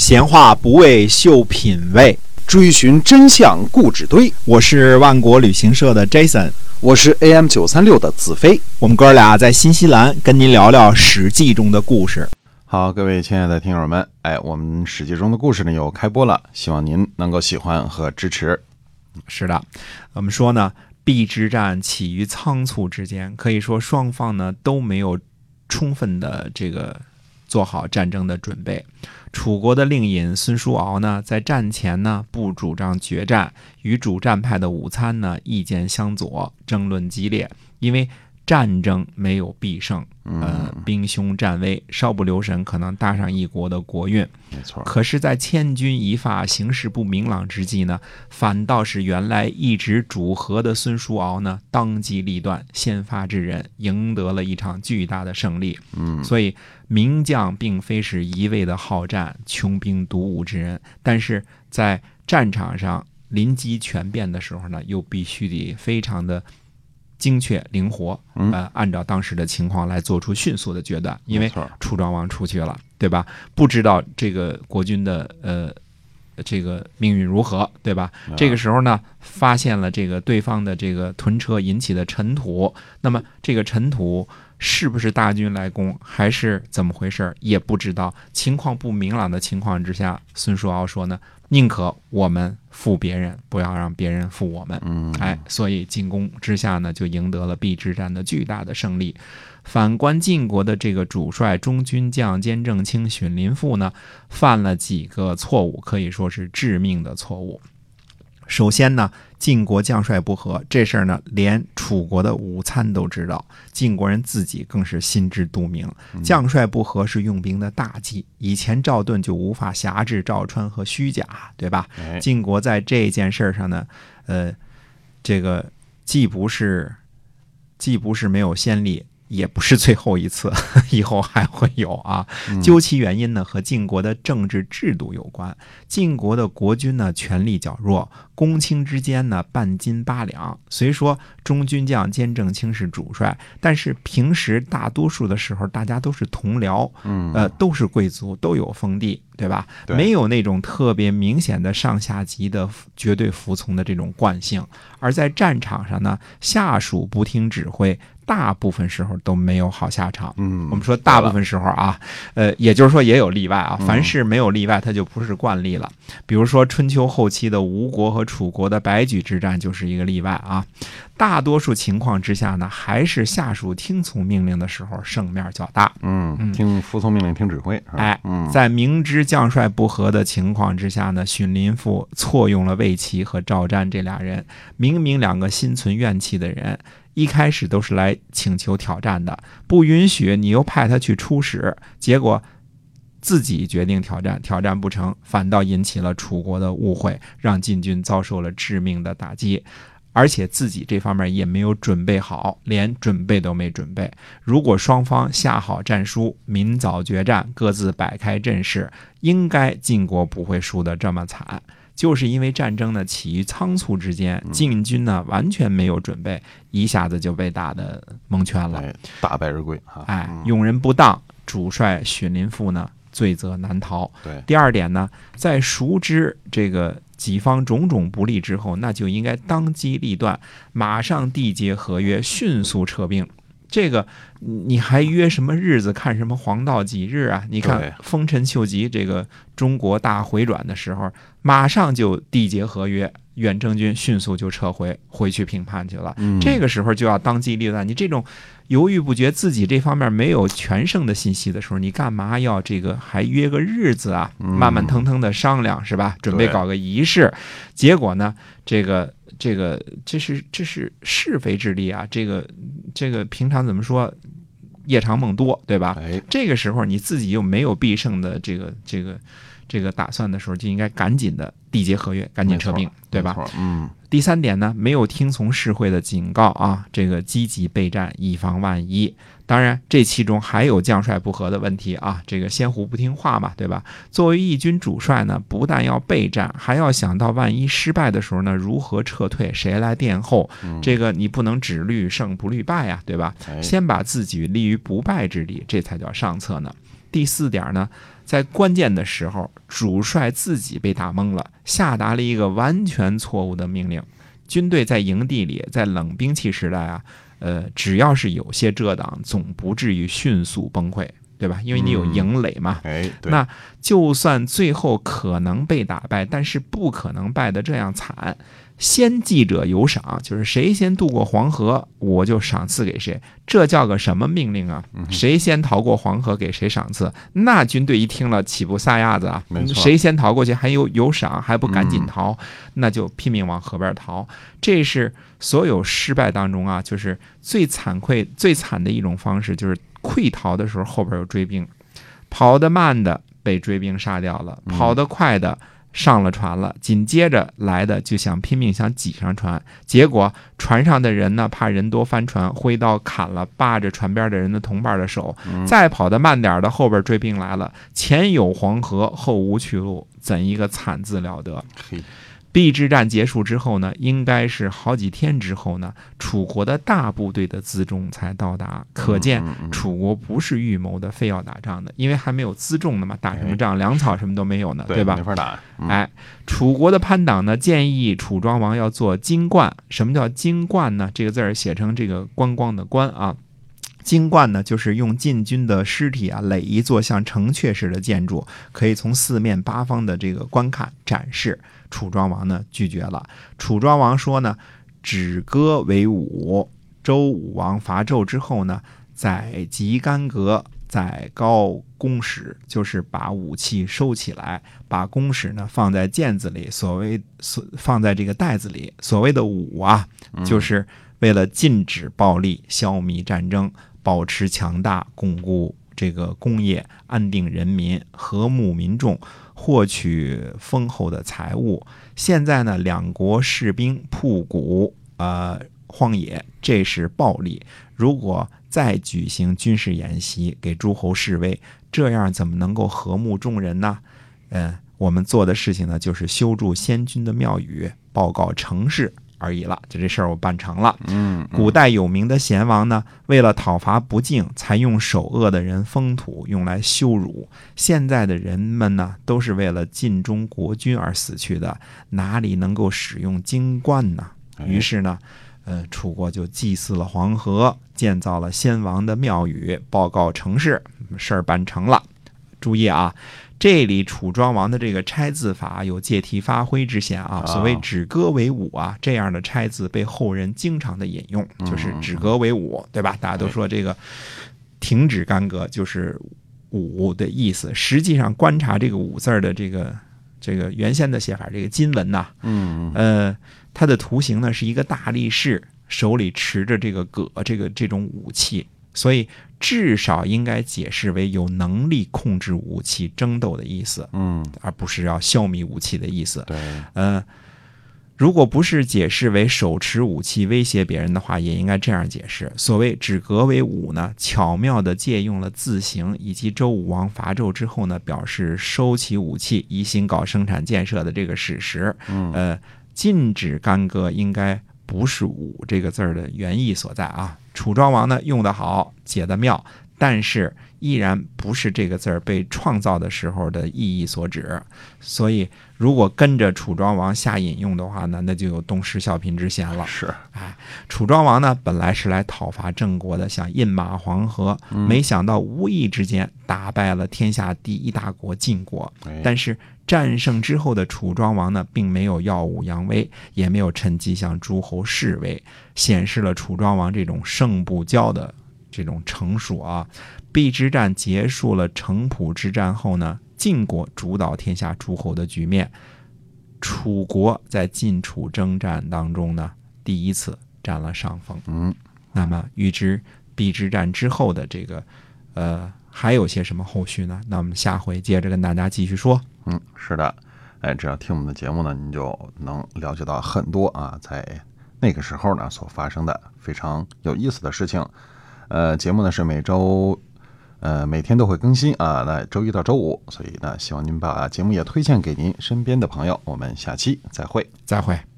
闲话不为秀品味，追寻真相故纸堆。我是万国旅行社的 Jason，我是 AM 九三六的子飞。我们哥俩在新西兰跟您聊聊《史记》中的故事。好，各位亲爱的听友们，哎，我们《史记》中的故事呢又开播了，希望您能够喜欢和支持。是的，我们说呢，邲之战起于仓促之间，可以说双方呢都没有充分的这个做好战争的准备。楚国的令尹孙叔敖呢，在战前呢不主张决战，与主战派的午餐呢意见相左，争论激烈，因为。战争没有必胜，呃，兵凶战危，稍不留神可能搭上一国的国运。没错。可是，在千钧一发、形势不明朗之际呢，反倒是原来一直主和的孙叔敖呢，当机立断，先发制人，赢得了一场巨大的胜利。嗯。所以，名将并非是一味的好战、穷兵黩武之人，但是在战场上临机全变的时候呢，又必须得非常的。精确灵活，呃，按照当时的情况来做出迅速的决断，因为楚庄王出去了，对吧？不知道这个国君的呃这个命运如何，对吧？这个时候呢，发现了这个对方的这个屯车引起的尘土，那么这个尘土是不是大军来攻，还是怎么回事也不知道。情况不明朗的情况之下，孙叔敖说呢。宁可我们负别人，不要让别人负我们。嗯，哎，所以进攻之下呢，就赢得了邲之战的巨大的胜利。反观晋国的这个主帅中军将兼正卿荀林父呢，犯了几个错误，可以说是致命的错误。首先呢，晋国将帅不和这事儿呢，连楚国的午餐都知道，晋国人自己更是心知肚明。将帅不和是用兵的大忌，以前赵盾就无法辖制赵川和虚假，对吧？晋国在这件事上呢，呃，这个既不是，既不是没有先例。也不是最后一次，以后还会有啊。究其原因呢，和晋国的政治制度有关。晋国的国君呢，权力较弱，公卿之间呢，半斤八两。虽说中军将兼正卿是主帅，但是平时大多数的时候，大家都是同僚，呃，都是贵族，都有封地，对吧？没有那种特别明显的上下级的绝对服从的这种惯性。而在战场上呢，下属不听指挥。大部分时候都没有好下场。嗯，我们说大部分时候啊，呃，也就是说也有例外啊。凡事没有例外，它就不是惯例了。比如说春秋后期的吴国和楚国的白举之战就是一个例外啊。大多数情况之下呢，还是下属听从命令的时候胜面较大。嗯，听服从命令，听指挥。哎，在明知将帅不和的情况之下呢，荀林父错用了魏齐和赵瞻这俩人，明明两个心存怨气的人。一开始都是来请求挑战的，不允许你又派他去出使，结果自己决定挑战，挑战不成，反倒引起了楚国的误会，让晋军遭受了致命的打击，而且自己这方面也没有准备好，连准备都没准备。如果双方下好战书，明早决战，各自摆开阵势，应该晋国不会输得这么惨。就是因为战争呢起于仓促之间，晋军呢完全没有准备，一下子就被打的蒙圈了，大败而归。哎，用人不当，主帅荀林父呢罪责难逃。对，第二点呢，在熟知这个己方种种不利之后，那就应该当机立断，马上缔结合约，迅速撤兵。这个你还约什么日子？看什么黄道吉日啊？你看丰臣秀吉这个中国大回转的时候，马上就缔结合约，远征军迅速就撤回，回去评判去了。这个时候就要当机立断。你这种犹豫不决，自己这方面没有全胜的信息的时候，你干嘛要这个还约个日子啊？慢慢腾腾的商量是吧？准备搞个仪式，结果呢，这个。这个这是这是是非之地啊！这个这个平常怎么说？夜长梦多，对吧？哎，这个时候你自己又没有必胜的这个这个这个打算的时候，就应该赶紧的缔结合约，赶紧撤兵，对吧？嗯。第三点呢，没有听从世会的警告啊，这个积极备战，以防万一。当然，这其中还有将帅不和的问题啊，这个先胡不听话嘛，对吧？作为义军主帅呢，不但要备战，还要想到万一失败的时候呢，如何撤退，谁来殿后？这个你不能只虑胜不虑败呀，对吧？先把自己立于不败之地，这才叫上策呢。第四点呢。在关键的时候，主帅自己被打懵了，下达了一个完全错误的命令。军队在营地里，在冷兵器时代啊，呃，只要是有些遮挡，总不至于迅速崩溃，对吧？因为你有营垒嘛。哎，对，那就算最后可能被打败，但是不可能败得这样惨。先记者有赏，就是谁先渡过黄河，我就赏赐给谁。这叫个什么命令啊？谁先逃过黄河，给谁赏赐。那军队一听了，岂不撒丫子啊？谁先逃过去还有有赏，还不赶紧逃，那就拼命往河边逃。这是所有失败当中啊，就是最惭愧、最惨的一种方式，就是溃逃的时候后边有追兵，跑得慢的被追兵杀掉了，跑得快的。上了船了，紧接着来的就想拼命想挤上船，结果船上的人呢怕人多翻船，挥刀砍了扒着船边的人的同伴的手。再跑得慢点的后边追兵来了，前有黄河，后无去路，怎一个惨字了得！嘿，邲之战结束之后呢，应该是好几天之后呢，楚国的大部队的辎重才到达。可见楚国不是预谋的，非要打仗的，因为还没有辎重呢嘛，打什么仗？粮草什么都没有呢，对吧没？法打。嗯哎，楚国的潘党呢建议楚庄王要做金冠。什么叫金冠呢？这个字儿写成这个观光的观啊。金冠呢，就是用晋军的尸体啊垒一座像城阙似的建筑，可以从四面八方的这个观看展示。楚庄王呢拒绝了。楚庄王说呢，止戈为武。周武王伐纣之后呢，在吉干戈，在高弓矢，就是把武器收起来，把弓矢呢放在毽子里，所谓所放在这个袋子里。所谓的武啊，就是为了禁止暴力、消弭战争、保持强大、巩固这个工业、安定人民、和睦民众、获取丰厚的财物。现在呢，两国士兵铺谷，呃，荒野，这是暴力。如果再举行军事演习，给诸侯示威，这样怎么能够和睦众人呢？嗯，我们做的事情呢，就是修筑先君的庙宇，报告城市而已了。就这事儿我办成了。嗯，古代有名的贤王呢，为了讨伐不敬，才用手恶的人封土，用来羞辱。现在的人们呢，都是为了尽忠国君而死去的，哪里能够使用金冠呢？哎于是呢，呃，楚国就祭祀了黄河，建造了先王的庙宇，报告城市，事儿办成了。注意啊，这里楚庄王的这个拆字法有借题发挥之嫌啊。啊所谓止戈为武啊，这样的拆字被后人经常的引用，就是止戈为武，对吧？大家都说这个停止干戈就是武的意思。实际上，观察这个武字儿的这个这个原先的写法，这个金文呐、嗯，呃，它的图形呢是一个大力士手里持着这个戈，这个这种武器，所以至少应该解释为有能力控制武器争斗的意思，嗯，而不是要消灭武器的意思。对，呃，如果不是解释为手持武器威胁别人的话，也应该这样解释：所谓止戈为武呢，巧妙地借用了字形以及周武王伐纣之后呢，表示收起武器，一心搞生产建设的这个史实。嗯呃，禁止干戈应该不是“武”这个字儿的原意所在啊。楚庄王呢用得好，解得妙，但是依然不是这个字儿被创造的时候的意义所指。所以，如果跟着楚庄王下引用的话呢，那就有东施效颦之嫌了。是，哎，楚庄王呢，本来是来讨伐郑国的，想饮马黄河，没想到无意之间打败了天下第一大国晋国。哎但是战胜之后的楚庄王呢，并没有耀武扬威，也没有趁机向诸侯示威，显示了楚庄王这种胜不骄的这种成熟啊。邲之战结束了城濮之战后呢，晋国主导天下诸侯的局面，楚国在晋楚征战当中呢，第一次占了上风。嗯，那么预知邲之战之后的这个，呃，还有些什么后续呢？那我们下回接着跟大家继续说。嗯，是的，哎，只要听我们的节目呢，您就能了解到很多啊，在那个时候呢所发生的非常有意思的事情。呃，节目呢是每周呃每天都会更新啊，那周一到周五，所以呢，希望您把节目也推荐给您身边的朋友。我们下期再会。再会。